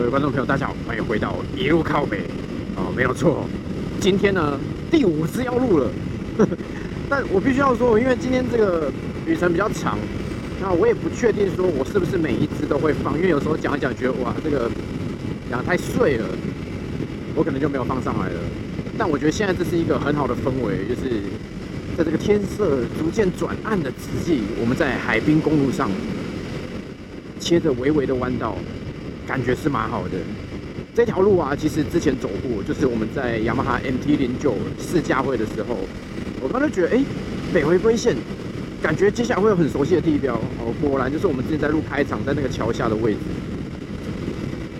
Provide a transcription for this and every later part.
各位观众朋友，大家好，欢迎回到一路靠北哦，没有错，今天呢第五次要录了，但我必须要说，因为今天这个旅程比较长，那我也不确定说我是不是每一支都会放，因为有时候讲一讲觉得哇这个讲太碎了，我可能就没有放上来了。但我觉得现在这是一个很好的氛围，就是在这个天色逐渐转暗的之际，我们在海滨公路上切着微微的弯道。感觉是蛮好的，这条路啊，其实之前走过，就是我们在雅马哈 MT 零九试驾会的时候，我刚才觉得，哎，北回归线，感觉接下来会有很熟悉的地标哦，果然就是我们之前在路开场在那个桥下的位置。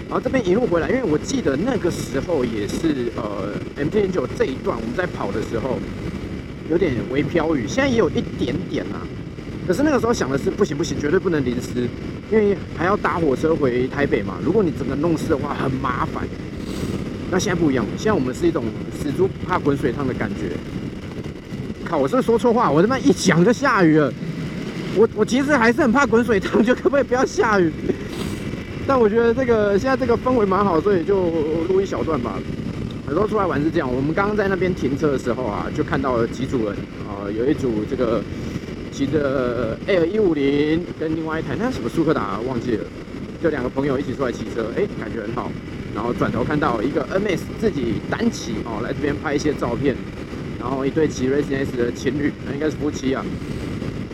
然后这边一路回来，因为我记得那个时候也是呃 MT 零九这一段我们在跑的时候，有点微飘雨，现在也有一点点啊。可是那个时候想的是不行不行，绝对不能淋湿，因为还要搭火车回台北嘛。如果你整个弄湿的话，很麻烦。那现在不一样，现在我们是一种死猪不怕滚水烫的感觉。靠，我是不是说错话？我他妈一讲就下雨了。我我其实还是很怕滚水烫，就可不可以不要下雨？但我觉得这个现在这个氛围蛮好，所以就录一小段吧。有时候出来玩是这样，我们刚刚在那边停车的时候啊，就看到了几组人啊，有一组这个。骑着 L 一五零跟另外一台那什么苏克达忘记了，就两个朋友一起出来骑车，哎，感觉很好。然后转头看到一个 NS 自己单骑哦，来这边拍一些照片。然后一对骑 Racing S 的情侣，那应该是夫妻啊，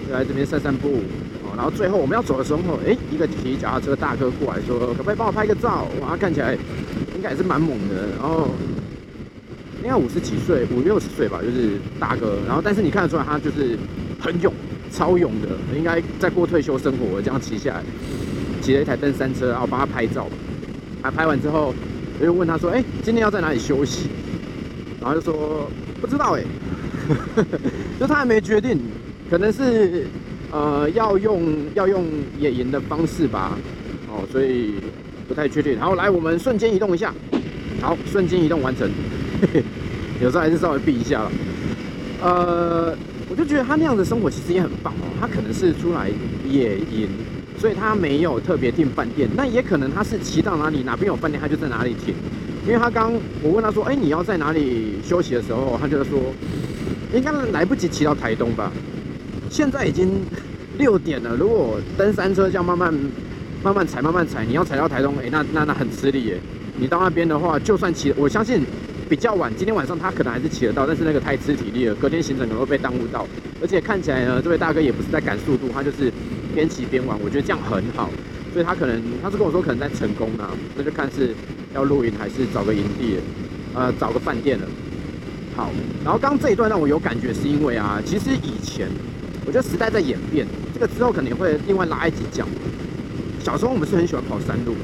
就来这边散散步哦。然后最后我们要走的时候，哎，一个骑脚踏车大哥过来说，可不可以帮我拍个照？哇，看起来应该也是蛮猛的。然后应该五十几岁，五六十岁吧，就是大哥。然后但是你看得出来他就是很勇。超勇的，应该在过退休生活，这样骑下来，骑了一台登山车，然后帮他拍照。他拍完之后，我就问他说：“哎，今天要在哪里休息？”然后就说：“不知道哎，就他还没决定，可能是呃要用要用野营的方式吧。哦，所以不太确定。然后来，我们瞬间移动一下，好，瞬间移动完成。有时候还是稍微避一下了，呃。”就觉得他那样的生活其实也很棒哦。他可能是出来野营，所以他没有特别订饭店。那也可能他是骑到哪里，哪边有饭店，他就在哪里停。因为他刚我问他说：“哎，你要在哪里休息的时候？”他就说：“应该来不及骑到台东吧？现在已经六点了。如果登山车这样慢慢慢慢踩，慢慢踩，你要踩到台东，哎，那那那很吃力耶。你到那边的话，就算骑，我相信。”比较晚，今天晚上他可能还是骑得到，但是那个太吃体力了，隔天行程可能会被耽误到。而且看起来呢，这位大哥也不是在赶速度，他就是边骑边玩，我觉得这样很好。所以他可能他是跟我说可能在成功啊，那就看是要露营还是找个营地，呃，找个饭店了。好，然后刚这一段让我有感觉，是因为啊，其实以前我觉得时代在演变，这个之后可能会另外拉一集讲。小时候我们是很喜欢跑山路，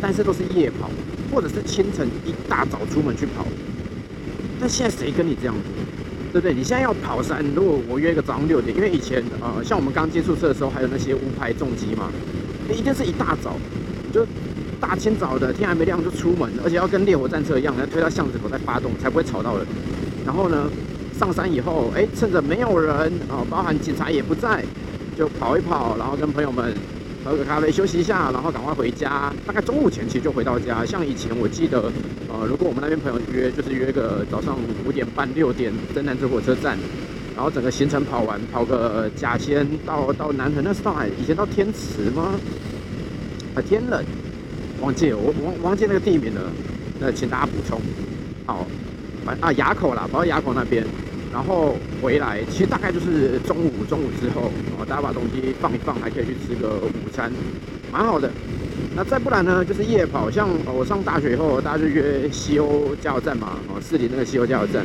但是都是夜跑。或者是清晨一大早出门去跑，但现在谁跟你这样子，对不对？你现在要跑山，如果我约一个早上六点，因为以前呃，像我们刚接触车的时候，还有那些无牌重机嘛，一定是一大早，就大清早的天还没亮就出门，而且要跟烈火战车一样，要推到巷子口再发动，才不会吵到人。然后呢，上山以后，哎，趁着没有人啊，包含警察也不在，就跑一跑，然后跟朋友们。喝个咖啡休息一下，然后赶快回家。大概中午前其实就回到家。像以前我记得，呃，如果我们那边朋友约，就是约个早上五点半六点在南子火车站，然后整个行程跑完，跑个甲仙到到南屯，那是到哪？以前到天池吗？啊，天冷，忘记我忘忘记那个地名了。那请大家补充。好，反啊垭口啦，跑到垭口那边。然后回来，其实大概就是中午，中午之后，哦，大家把东西放一放，还可以去吃个午餐，蛮好的。那再不然呢，就是夜跑，像我上大学以后，大家就约西欧加油站嘛，哦，市里那个西欧加油站，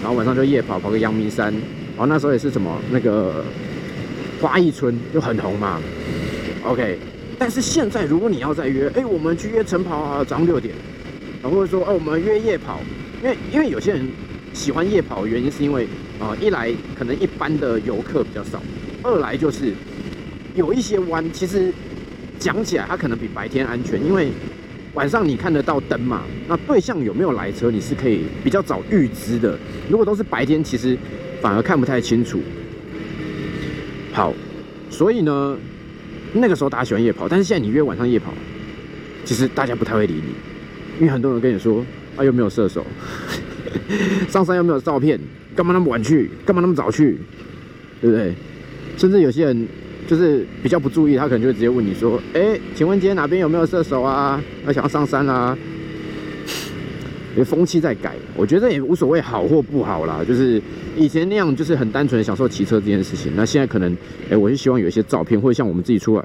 然后晚上就夜跑，跑个阳明山，哦，那时候也是什么那个花艺村就很红嘛。OK，但是现在如果你要再约，哎，我们去约晨跑啊，早上六点，啊，或者说，哦，我们约夜跑，因为因为有些人。喜欢夜跑的原因是因为，啊，一来可能一般的游客比较少，二来就是有一些弯，其实讲起来它可能比白天安全，因为晚上你看得到灯嘛，那对象有没有来车，你是可以比较早预知的。如果都是白天，其实反而看不太清楚。好，所以呢，那个时候大家喜欢夜跑，但是现在你约晚上夜跑，其实大家不太会理你，因为很多人跟你说啊又没有射手，上山又没有照片，干嘛那么晚去？干嘛那么早去？对不对？甚至有些人就是比较不注意，他可能就会直接问你说：“哎，请问今天哪边有没有射手啊？要想要上山啦？”因为风气在改，我觉得也无所谓好或不好啦。就是以前那样，就是很单纯享受骑车这件事情。那现在可能，哎，我是希望有一些照片，或者像我们自己出来，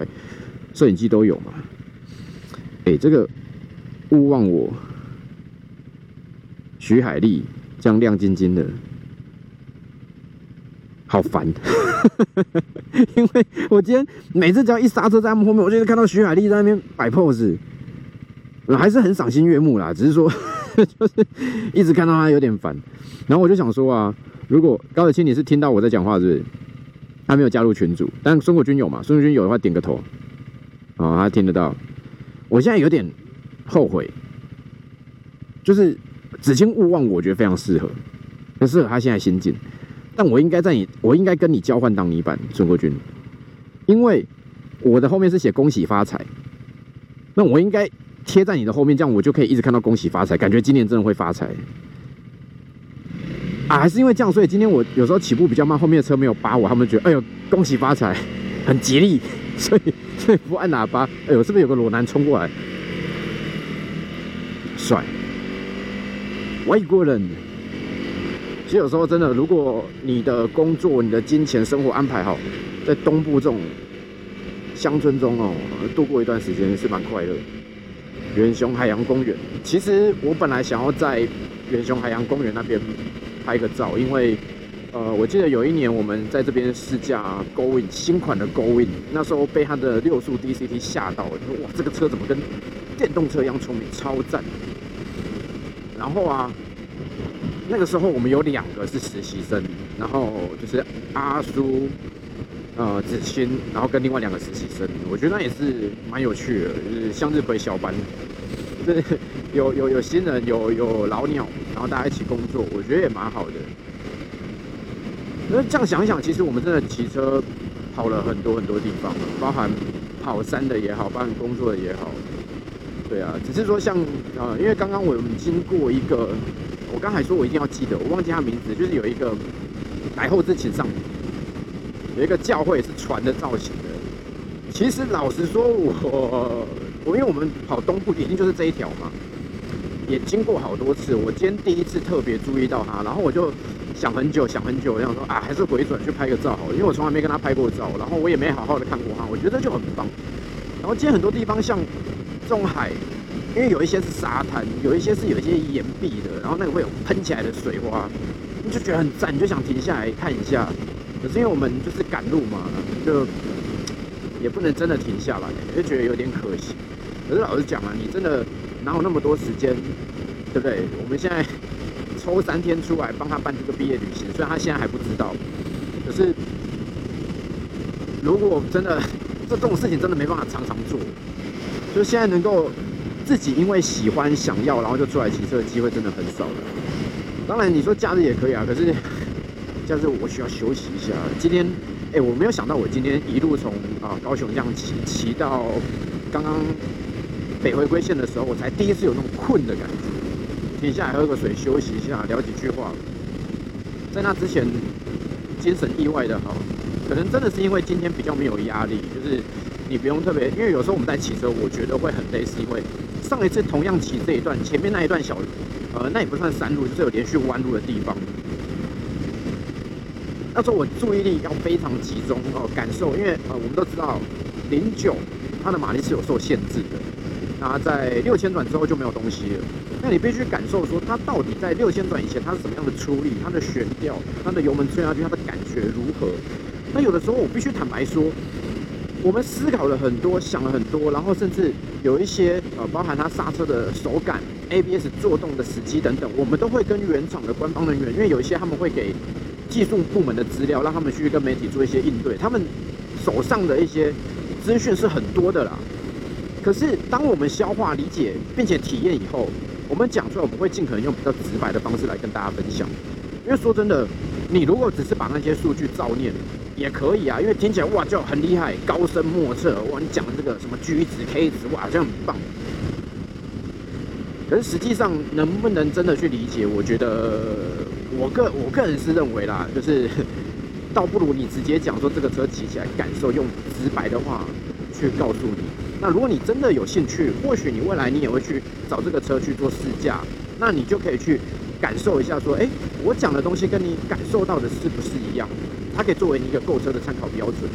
摄影机都有嘛。哎，这个勿忘我，徐海丽这样亮晶晶的，好烦。因为我今天每次只要一刹车在他们后面，我就看到徐海丽在那边摆 pose，我还是很赏心悦目啦。只是说。就是一直看到他有点烦，然后我就想说啊，如果高子清你是听到我在讲话，是不是？他没有加入群组，但孙国军有嘛？孙国军有的话点个头，哦，他听得到。我现在有点后悔，就是子清勿忘，我觉得非常适合，很适合他现在心境。但我应该在你，我应该跟你交换挡泥板，孙国军，因为我的后面是写恭喜发财，那我应该。贴在你的后面，这样我就可以一直看到恭喜发财，感觉今年真的会发财啊！还是因为这样，所以今天我有时候起步比较慢，后面的车没有扒我，他们觉得哎呦恭喜发财，很吉利，所以所以不按喇叭。哎呦，是不是有个裸男冲过来？帅，外国人。其实有时候真的，如果你的工作、你的金钱、生活安排好，在东部这种乡村中哦，度过一段时间是蛮快乐。远雄海洋公园，其实我本来想要在远雄海洋公园那边拍个照，因为呃，我记得有一年我们在这边试驾 Go In 新款的 Go In，那时候被它的六速 DCT 吓到了，哇，这个车怎么跟电动车一样聪明，超赞！然后啊，那个时候我们有两个是实习生，然后就是阿叔。呃，子欣，然后跟另外两个实习生，我觉得那也是蛮有趣的，就是向日葵小班，就是有有有新人，有有老鸟，然后大家一起工作，我觉得也蛮好的。那这样想一想，其实我们真的骑车跑了很多很多地方，包含跑山的也好，包含工作的也好，对啊，只是说像呃，因为刚刚我们经过一个，我刚才说我一定要记得，我忘记他名字，就是有一个来后之请上。有一个教会是船的造型的，其实老实说，我我因为我们跑东部，一定就是这一条嘛，也经过好多次。我今天第一次特别注意到它，然后我就想很久，想很久，我想说啊，还是回转去拍个照好，因为我从来没跟他拍过照，然后我也没好好的看过他，我觉得就很棒。然后今天很多地方像中海，因为有一些是沙滩，有一些是有一些岩壁的，然后那个会有喷起来的水花，你就觉得很赞，你就想停下来看一下。可是因为我们就是赶路嘛，就 也不能真的停下来，就觉得有点可惜。可是老实讲啊，你真的哪有那么多时间，对不对？我们现在抽三天出来帮他办这个毕业旅行，虽然他现在还不知道，可是如果真的这这种事情真的没办法常常做，就现在能够自己因为喜欢想要，然后就出来骑车的机会真的很少了。当然你说假日也可以啊，可是。但是我需要休息一下。今天，哎，我没有想到我今天一路从啊高雄这样骑骑到刚刚北回归线的时候，我才第一次有那种困的感觉。停下来喝个水，休息一下，聊几句话。在那之前，精神意外的好，可能真的是因为今天比较没有压力，就是你不用特别，因为有时候我们在骑车，我觉得会很累，是因为上一次同样骑这一段，前面那一段小，呃，那也不算山路，就是有连续弯路的地方。那时候我注意力要非常集中哦，感受，因为呃，我们都知道零九它的马力是有受限制的，那在六千转之后就没有东西了。那你必须感受说它到底在六千转以前它是什么样的出力，它的悬吊，它的油门吹下去它的感觉如何？那有的时候我必须坦白说，我们思考了很多，想了很多，然后甚至有一些呃，包含它刹车的手感、ABS 作动的时机等等，我们都会跟原厂的官方人员，因为有一些他们会给。技术部门的资料，让他们去跟媒体做一些应对。他们手上的一些资讯是很多的啦。可是，当我们消化、理解并且体验以后，我们讲出来，我们会尽可能用比较直白的方式来跟大家分享。因为说真的，你如果只是把那些数据照念，也可以啊。因为听起来哇，就很厉害，高深莫测。哇，你讲的这个什么 G 值、K 值，哇，好像很棒。可是实际上能不能真的去理解，我觉得我个我个人是认为啦，就是倒不如你直接讲说这个车骑起来感受，用直白的话去告诉你。那如果你真的有兴趣，或许你未来你也会去找这个车去做试驾，那你就可以去感受一下，说，哎，我讲的东西跟你感受到的是不是一样？它可以作为一个购车的参考标准。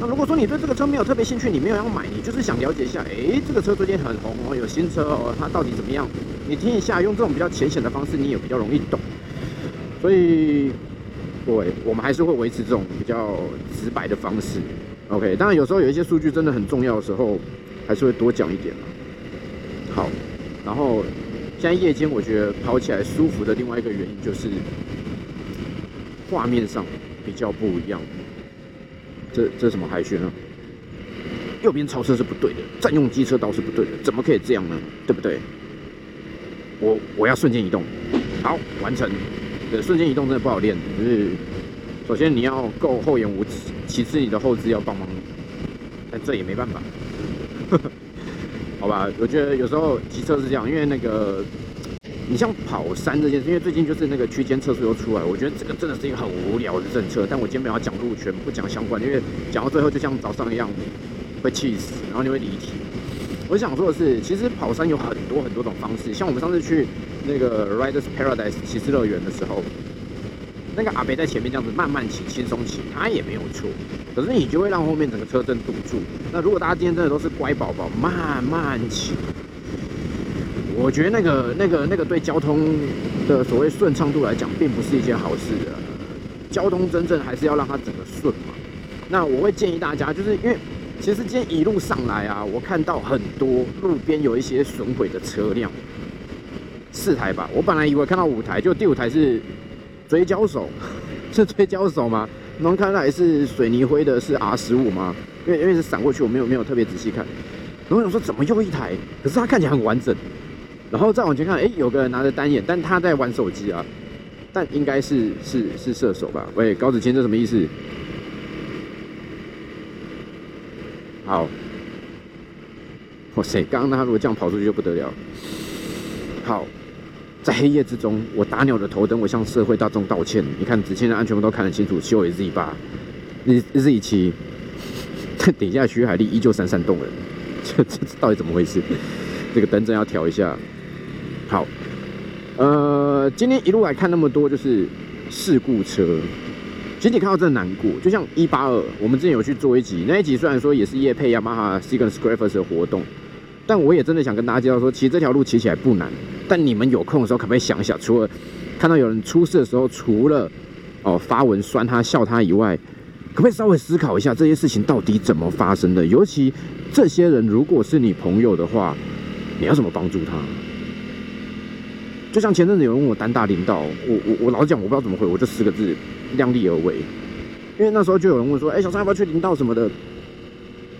那如果说你对这个车没有特别兴趣，你没有要买，你就是想了解一下，哎，这个车最近很红哦，有新车哦，它到底怎么样？你听一下，用这种比较浅显的方式，你也比较容易懂。所以，各位，我们还是会维持这种比较直白的方式。OK，当然有时候有一些数据真的很重要的时候，还是会多讲一点好，然后现在夜间我觉得跑起来舒服的另外一个原因就是画面上比较不一样。这这什么海选啊？右边超车是不对的，占用机车道是不对的，怎么可以这样呢？对不对？我我要瞬间移动，好，完成。对，瞬间移动真的不好练，就是首先你要够厚颜无耻，其次你的后肢要帮忙，但这也没办法。好吧，我觉得有时候骑车是这样，因为那个。你像跑山这件事，因为最近就是那个区间测速又出来，我觉得这个真的是一个很无聊的政策。但我今天没有讲路权，不讲相关，因为讲到最后就像早上一样会气死，然后你会离题。我想说的是，其实跑山有很多很多种方式。像我们上次去那个 Riders Paradise 骑士乐园的时候，那个阿北在前面这样子慢慢骑、轻松骑，他也没有错。可是你就会让后面整个车阵堵住。那如果大家今天真的都是乖宝宝，慢慢骑。我觉得那个、那个、那个对交通的所谓顺畅度来讲，并不是一件好事的。交通真正还是要让它整个顺嘛。那我会建议大家，就是因为其实今天一路上来啊，我看到很多路边有一些损毁的车辆，四台吧。我本来以为看到五台，就第五台是追焦手，是追焦手吗？能看来是水泥灰的，是 R 十五吗？因为因为是闪过去，我没有没有特别仔细看。然后我想说，怎么又一台？可是它看起来很完整。然后再往前看，哎，有个人拿着单眼，但他在玩手机啊，但应该是是是射手吧？喂，高子谦，这什么意思？好，哇塞，刚刚他如果这样跑出去就不得了。好，在黑夜之中，我打鸟的头灯，我向社会大众道歉。你看子谦的安全帽都看得清楚，修为 Z 八，Z Z 七，底下徐海丽依旧闪闪动人，这这到底怎么回事？这个灯真要调一下。好，呃，今天一路来看那么多就是事故车，其实你看到真的难过。就像一八二，我们之前有去做一集，那一集虽然说也是夜配雅马哈 s i g n s c r a p e r s 的活动，但我也真的想跟大家介绍说，其实这条路骑起来不难。但你们有空的时候可不可以想一想，除了看到有人出事的时候，除了哦发文酸他笑他以外，可不可以稍微思考一下这些事情到底怎么发生的？尤其这些人如果是你朋友的话，你要怎么帮助他？就像前阵子有人问我单大领导，我我我老实讲，我不知道怎么回，我就四个字：量力而为。因为那时候就有人问说：“哎，小三要不要去领导什么的？”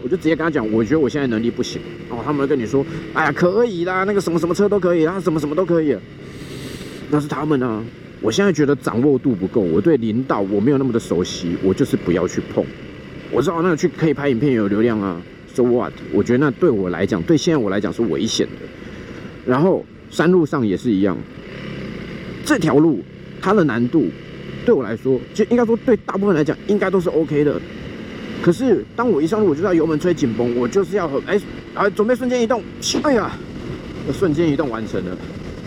我就直接跟他讲：“我觉得我现在能力不行。”哦，他们跟你说：“哎呀，可以啦，那个什么什么车都可以，啊，什么什么都可以。”那是他们啊。我现在觉得掌握度不够，我对领导我没有那么的熟悉，我就是不要去碰。我知道那个去可以拍影片有流量啊，so what？我觉得那对我来讲，对现在我来讲是危险的。然后。山路上也是一样，这条路它的难度对我来说，就应该说对大部分来讲应该都是 OK 的。可是当我一上路，我就要油门吹紧绷，我就是要哎啊准备瞬间移动，哎呀，瞬间移动完成了。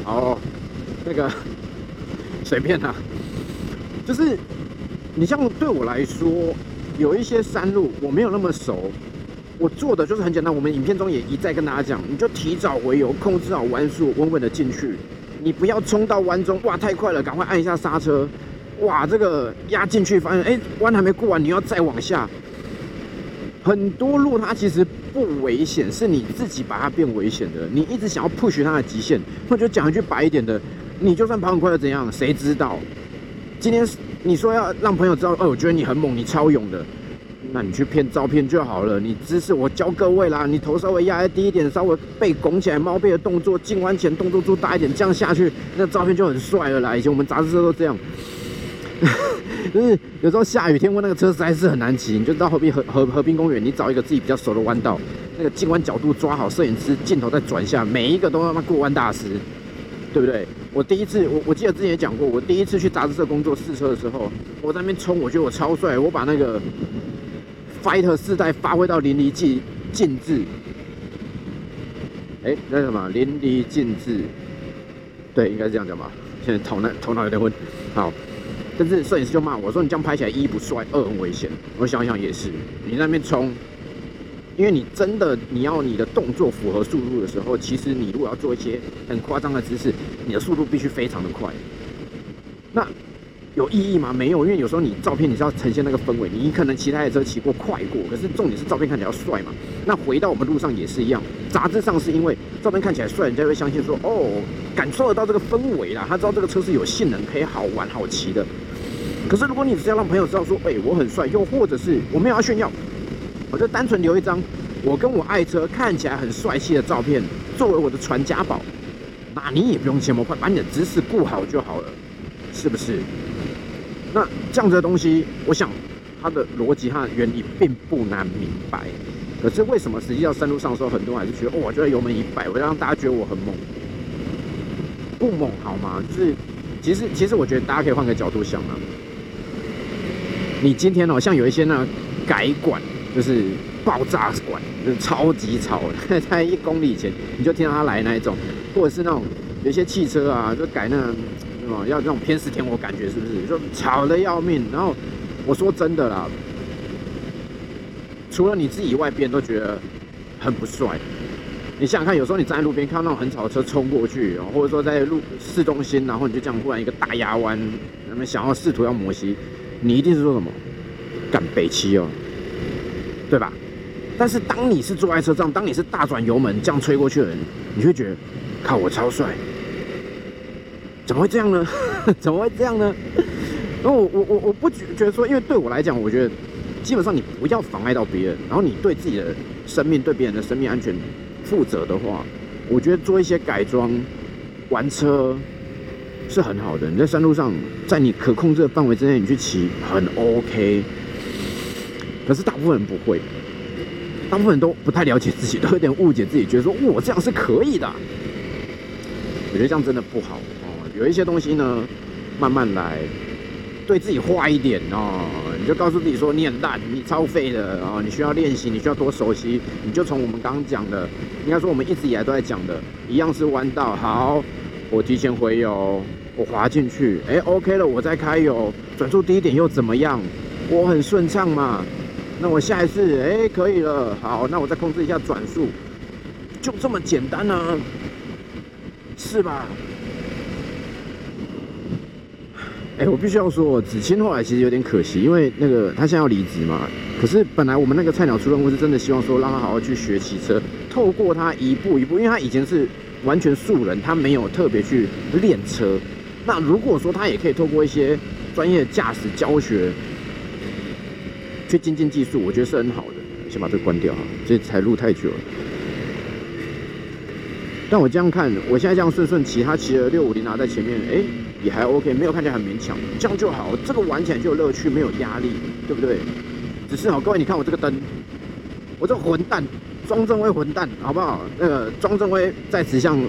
哦，那个 随便啊，就是你像对我来说，有一些山路我没有那么熟。我做的就是很简单，我们影片中也一再跟大家讲，你就提早回油，控制好弯速，稳稳的进去。你不要冲到弯中，哇，太快了，赶快按一下刹车。哇，这个压进去，发现哎，弯还没过完，你要再往下。很多路它其实不危险，是你自己把它变危险的。你一直想要 push 它的极限，或者讲一句白一点的，你就算跑很快又怎样？谁知道？今天你说要让朋友知道，哦，我觉得你很猛，你超勇的。那你去骗照片就好了。你姿势我教各位啦，你头稍微压低一点，稍微背拱起来，猫背的动作，进弯前动作做大一点，这样下去，那照片就很帅了啦。以前我们杂志社都这样，就是有时候下雨天，问那个车实在是很难骑，你就到河滨河河河滨公园，你找一个自己比较熟的弯道，那个进弯角度抓好，摄影师镜头再转下，每一个都他妈过弯大师，对不对？我第一次，我我记得之前也讲过，我第一次去杂志社工作试车的时候，我在那边冲，我觉得我超帅，我把那个 Fighter 四代发挥到淋漓尽尽致。哎，那什么淋漓尽致？对，应该是这样讲吧。现在头脑头脑有点昏。好，但是摄影师就骂我说：“你这样拍起来一不帅，二很危险。”我想想也是，你那边冲。因为你真的你要你的动作符合速度的时候，其实你如果要做一些很夸张的姿势，你的速度必须非常的快。那有意义吗？没有，因为有时候你照片你是要呈现那个氛围，你可能其他的车骑过快过，可是重点是照片看起来要帅嘛。那回到我们路上也是一样，杂志上是因为照片看起来帅，人家会相信说哦，感受得到这个氛围啦，他知道这个车是有性能，可以好玩好骑的。可是如果你只是要让朋友知道说，哎，我很帅，又或者是我没有要炫耀。我就单纯留一张我跟我爱车看起来很帅气的照片作为我的传家宝，那你也不用切模块，把你的姿势顾好就好了，是不是？那这样子的东西，我想它的逻辑和原理并不难明白。可是为什么实际上山路上的时候，很多人还是觉得哦，我觉得油门一摆，我要让大家觉得我很猛，不猛好吗？就是其实其实我觉得大家可以换个角度想啊，你今天哦，像有一些那改管。就是爆炸管，就是超级吵，在一公里以前你就听到它来那一种，或者是那种有一些汽车啊，就改那什么要那种偏四天，我感觉是不是就吵的要命？然后我说真的啦，除了你自己以外，别人都觉得很不帅。你想想看，有时候你站在路边看到那种很吵的车冲过去，或者说在路市中心，然后你就这样忽然一个大压弯，那么想要试图要摩西，你一定是说什么干北七哦。对吧？但是当你是坐在车上，当你是大转油门这样吹过去的人，你会觉得，靠，我超帅，怎么会这样呢？怎么会这样呢？然后我我我我不觉觉得说，因为对我来讲，我觉得基本上你不要妨碍到别人，然后你对自己的生命、对别人的生命安全负责的话，我觉得做一些改装、玩车是很好的。你在山路上，在你可控制的范围之内，你去骑很 OK。可是大部分人不会，大部分人都不太了解自己，都有点误解自己，觉得说我这样是可以的。我觉得这样真的不好哦。有一些东西呢，慢慢来，对自己坏一点哦。你就告诉自己说你很烂，你超废的啊！你需要练习，你需要多熟悉。你就从我们刚刚讲的，应该说我们一直以来都在讲的，一样是弯道。好，我提前回油，我滑进去，哎，OK 了，我再开油，转速低一点又怎么样？我很顺畅嘛。那我下一次，哎，可以了。好，那我再控制一下转速，就这么简单呢，是吧？哎，我必须要说，子清后来其实有点可惜，因为那个他现在要离职嘛。可是本来我们那个菜鸟出任务是真的希望说让他好好去学骑车，透过他一步一步，因为他以前是完全素人，他没有特别去练车。那如果说他也可以透过一些专业驾驶教学。去精进技术，我觉得是很好的。先把这个关掉哈，这才录太久了。但我这样看，我现在这样顺顺骑，他骑了六五零拿在前面，哎，也还 OK，没有看起来很勉强，这样就好。这个玩起来就有乐趣，没有压力，对不对？只是好，各位，你看我这个灯，我这混蛋，庄正威混蛋，好不好？那个庄正威在此向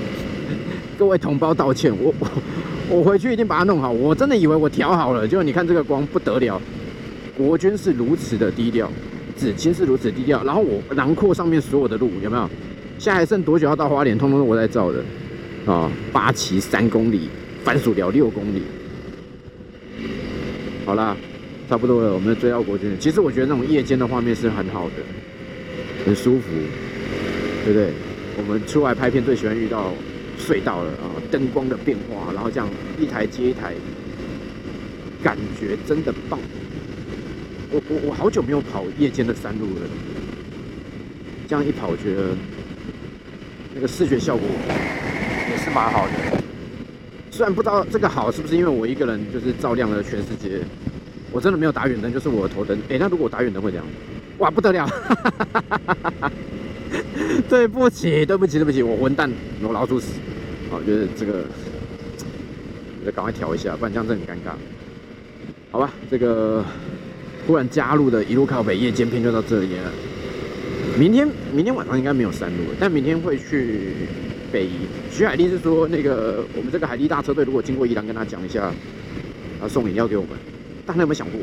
各位同胞道歉，我我我回去一定把它弄好。我真的以为我调好了，结果你看这个光不得了。国军是如此的低调，子清是如此低调，然后我囊括上面所有的路，有没有？现在还剩多久要到花莲？通通是我在造的啊！八旗三公里，番薯寮六公里。好啦，差不多了，我们追到国军。其实我觉得那种夜间的画面是很好的，很舒服，对不对？我们出来拍片最喜欢遇到隧道了啊，灯光的变化，然后这样一台接一台，感觉真的棒。我我我好久没有跑夜间的山路了，这样一跑，我觉得那个视觉效果也是蛮好的。虽然不知道这个好是不是因为我一个人就是照亮了全世界，我真的没有打远灯，就是我的头灯。哎，那如果我打远灯会怎样？哇，不得了！对不起，对不起，对不起，我混蛋，我老鼠屎。好，我觉得这个，得赶快调一下，不然这样子很尴尬。好吧，这个突然加入的一路靠北夜间篇就到这里了。明天明天晚上应该没有山路了，但明天会去北宜。徐海丽是说，那个我们这个海地大车队如果经过宜兰，跟他讲一下，他送饮料给我们。但他有没有想过，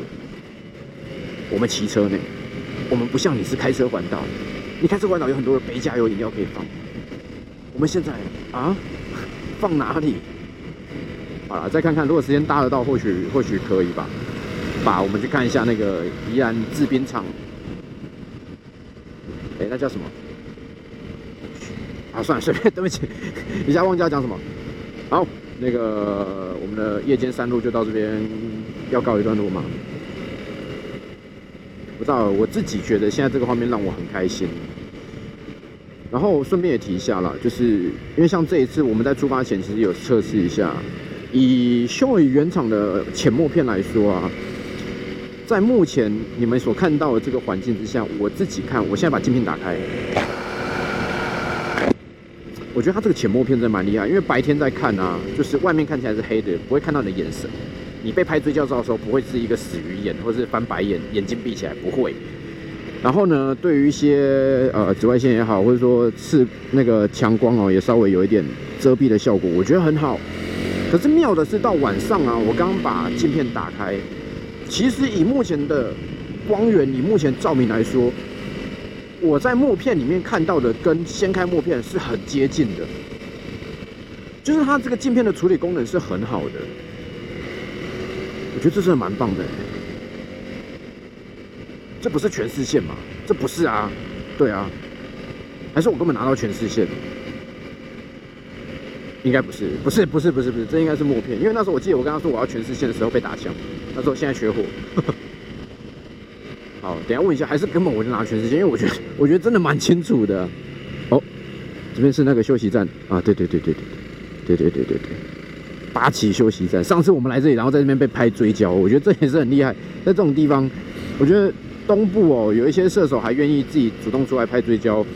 我们骑车呢？我们不像你是开车环岛，你开车环岛有很多的杯加油饮料可以放。我们现在啊，放哪里？好了，再看看，如果时间搭得到，或许或许可以吧。把我们去看一下那个宜兰制冰厂。哎，那叫什么？啊，算了，随便，对不起，一下忘记要讲什么。好，那个我们的夜间山路就到这边要告一段落嘛。不知道，我自己觉得现在这个画面让我很开心。然后顺便也提一下啦，就是因为像这一次我们在出发前其实有测试一下，以修伟原厂的浅墨片来说啊。在目前你们所看到的这个环境之下，我自己看，我现在把镜片打开，我觉得它这个浅墨片真的蛮厉害，因为白天在看啊，就是外面看起来是黑的，不会看到你的眼神。你被拍追焦照的时候，不会是一个死鱼眼，或者是翻白眼，眼睛闭起来不会。然后呢，对于一些呃紫外线也好，或者说是那个强光哦，也稍微有一点遮蔽的效果，我觉得很好。可是妙的是到晚上啊，我刚把镜片打开。其实以目前的光源，以目前照明来说，我在墨片里面看到的跟掀开墨片是很接近的，就是它这个镜片的处理功能是很好的，我觉得这是蛮棒的。这不是全视线吗？这不是啊，对啊，还是我根本拿到全视线？应该不是，不是，不是，不是，不是，这应该是默片，因为那时候我记得我跟他说我要全视线的时候被打枪，他说现在缺货。好，等下问一下，还是根本我就拿全视线，因为我觉得 我觉得真的蛮清楚的。哦，这边是那个休息站啊，对对对对对对对对对对，八旗休息站。上次我们来这里，然后在这边被拍追焦，我觉得这也是很厉害。在这种地方，我觉得东部哦，有一些射手还愿意自己主动出来拍追焦，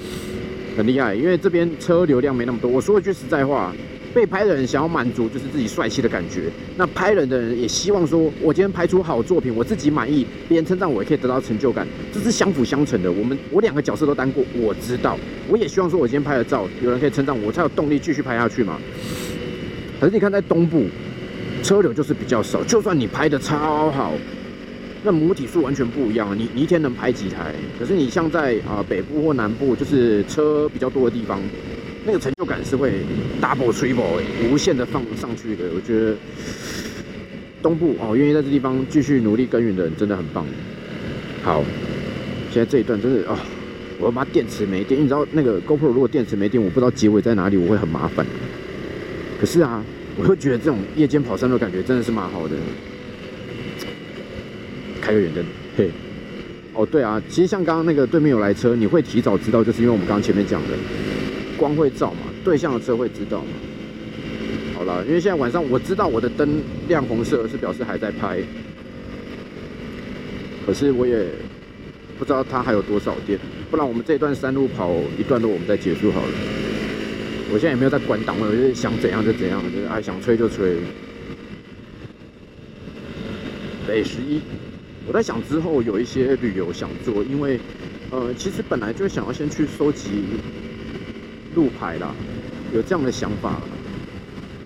很厉害，因为这边车流量没那么多。我说一句实在话。被拍的人想要满足就是自己帅气的感觉，那拍人的人也希望说，我今天拍出好作品，我自己满意，别人称赞我也可以得到成就感，这是相辅相成的。我们我两个角色都当过，我知道，我也希望说我今天拍的照，有人可以称赞我，才有动力继续拍下去嘛。可是你看在东部，车流就是比较少，就算你拍的超好，那母体数完全不一样，你你一天能拍几台？可是你像在啊北部或南部，就是车比较多的地方。那个成就感是会 double triple 无限的放上去的。我觉得东部哦，愿意在这地方继续努力耕耘的人真的很棒。好，现在这一段真的哦，我要把电池没电，你知道那个 GoPro 如果电池没电，我不知道结尾在哪里，我会很麻烦。可是啊，我会觉得这种夜间跑山路感觉真的是蛮好的。开个远灯，嘿。哦，对啊，其实像刚刚那个对面有来车，你会提早知道，就是因为我们刚刚前面讲的。光会照嘛？对向的车会知道嘛？好了，因为现在晚上我知道我的灯亮红色是表示还在拍，可是我也不知道它还有多少电，不然我们这段山路跑一段路我们再结束好了。我现在也没有在管档位，我就是想怎样就怎样，就是爱想吹就吹。北十一，我在想之后有一些旅游想做，因为呃，其实本来就想要先去收集。路牌啦，有这样的想法，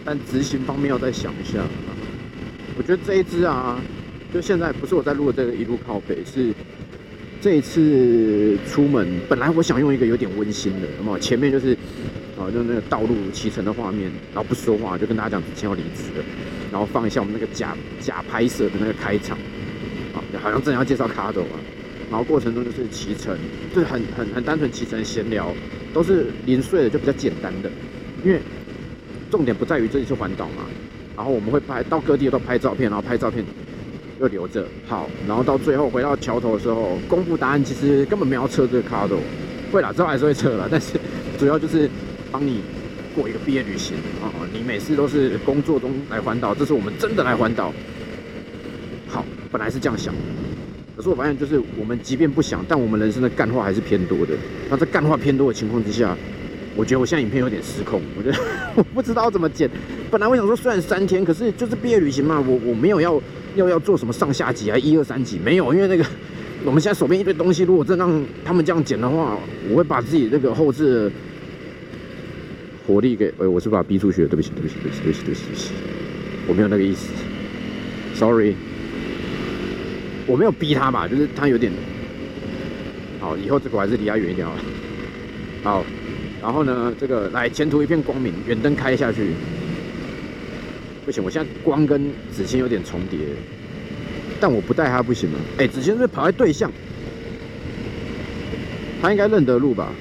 但执行方面要再想一下。我觉得这一支啊，就现在不是我在录的这个一路靠北，是这一次出门，本来我想用一个有点温馨的，那么前面就是啊，就那个道路启程的画面，然后不说话，就跟大家讲之前要离职的，然后放一下我们那个假假拍摄的那个开场，啊，好像正要介绍卡斗啊，然后过程中就是骑乘，就是很很很单纯骑乘闲聊。都是零碎的，就比较简单的，因为重点不在于这一次环岛嘛。然后我们会拍到各地都拍照片，然后拍照片又留着好，然后到最后回到桥头的时候公布答案，其实根本没有测这个卡都会啦，之后还是会测了，但是主要就是帮你过一个毕业旅行啊。你每次都是工作中来环岛，这是我们真的来环岛。好，本来是这样想。可是我发现，就是我们即便不想，但我们人生的干话还是偏多的。那在干话偏多的情况之下，我觉得我现在影片有点失控，我觉得 我不知道怎么剪。本来我想说，虽然三天，可是就是毕业旅行嘛，我我没有要要要做什么上下集啊，一二三集没有，因为那个 我们现在手边一堆东西，如果真让他们这样剪的话，我会把自己这个后置火力给……哎，我是把他逼出去了，对不起，对不起，对不起，对不起，对不起，我没有那个意思，sorry，我没有逼他吧，就是他有点好，以后这个我还是离他远一点好了，好。然后呢，这个来前途一片光明，远灯开下去。不行，我现在光跟子谦有点重叠，但我不带他不行吗？哎，子谦是跑在对向，他应该认得路吧？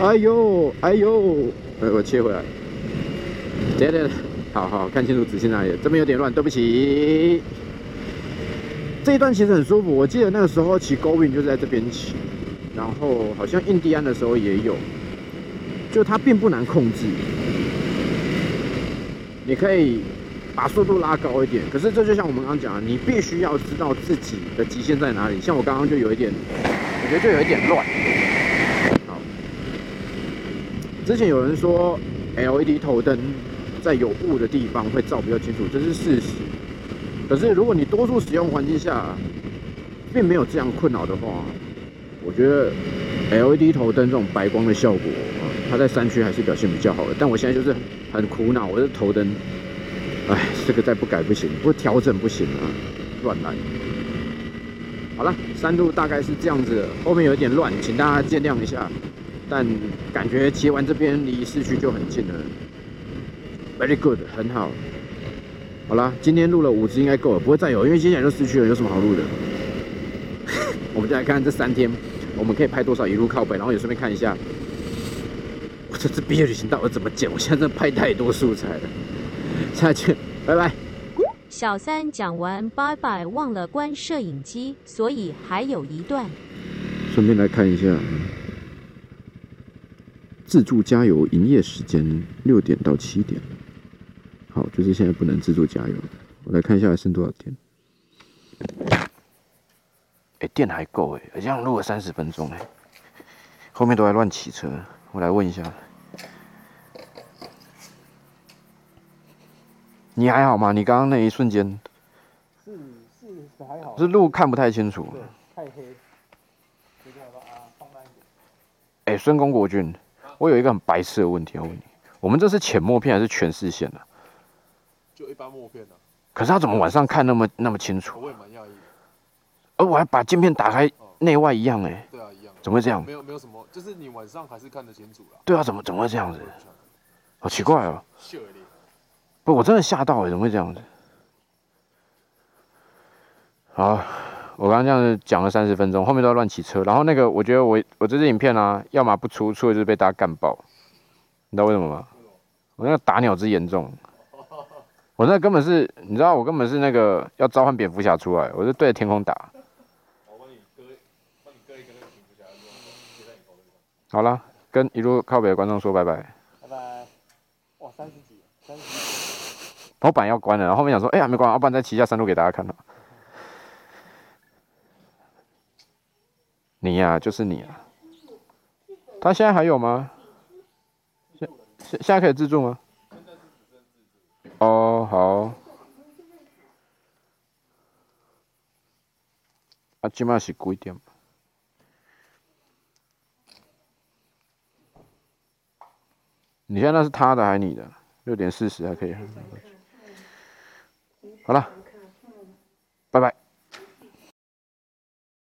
哎呦，哎呦，哎，我切回来。对对，好好看清楚子谦哪里，这边有点乱，对不起。这一段其实很舒服，我记得那个时候骑 Going 就在这边骑。然后好像印第安的时候也有，就它并不难控制，你可以把速度拉高一点。可是这就像我们刚刚讲的，你必须要知道自己的极限在哪里。像我刚刚就有一点，我觉得就有一点乱。之前有人说 LED 头灯在有雾的地方会照比较清楚，这是事实。可是如果你多数使用环境下，并没有这样困扰的话，我觉得 LED 头灯这种白光的效果，它在山区还是表现比较好的。但我现在就是很苦恼，我的头灯，哎，这个再不改不行，不调整不行啊，乱来。好了，山路大概是这样子，后面有点乱，请大家见谅一下。但感觉骑完这边离市区就很近了，Very good，很好。好啦，今天录了五支应该够了，不会再有，因为接下来就市区了，有什么好录的？我们再来看看这三天。我们可以拍多少一路靠北，然后也顺便看一下，我这次毕业旅行到底怎么剪？我现在真的拍太多素材了。下次见，拜拜。小三讲完拜拜，忘了关摄影机，所以还有一段。顺便来看一下，自助加油营业时间六点到七点。好，就是现在不能自助加油。我来看一下还剩多少电。哎，电还够哎，这样录了三十分钟哎，后面都在乱骑车。我来问一下，你还好吗？你刚刚那一瞬间是是还好，是路看不太清楚，太黑。哎，孙公国君，我有一个很白痴的问题要问你，我们这是浅默片还是全视线啊？就一般默片啊。可是他怎么晚上看那么那么清楚？我也蛮讶异。而我还把镜片打开，内外一样哎。对啊，一样。怎么会这样？没有没有什么，就是你晚上还是看得清楚啦。对啊，怎么怎么会这样子？好奇怪哦。不，我真的吓到哎，怎么会这样子？好，我刚刚这样子讲了三十分钟，后面都要乱骑车。然后那个，我觉得我我这支影片啊，要么不出，出了就是被大家干爆。你知道为什么吗？我那个打鸟之严重。我那根本是，你知道，我根本是那个要召唤蝙蝠侠出来，我是对着天空打。好了，跟一路靠北的观众说拜拜。拜拜。哇，三十几，三十几。我本来要关了，然后后面想说，哎呀，没关，要不然再骑一下山路给大家看了。你呀，就是你啊。他现在还有吗？现现现在可以自助吗？哦，好。啊，起码是贵点。你现在是他的还是你的？六点四十还可以。好了，拜拜。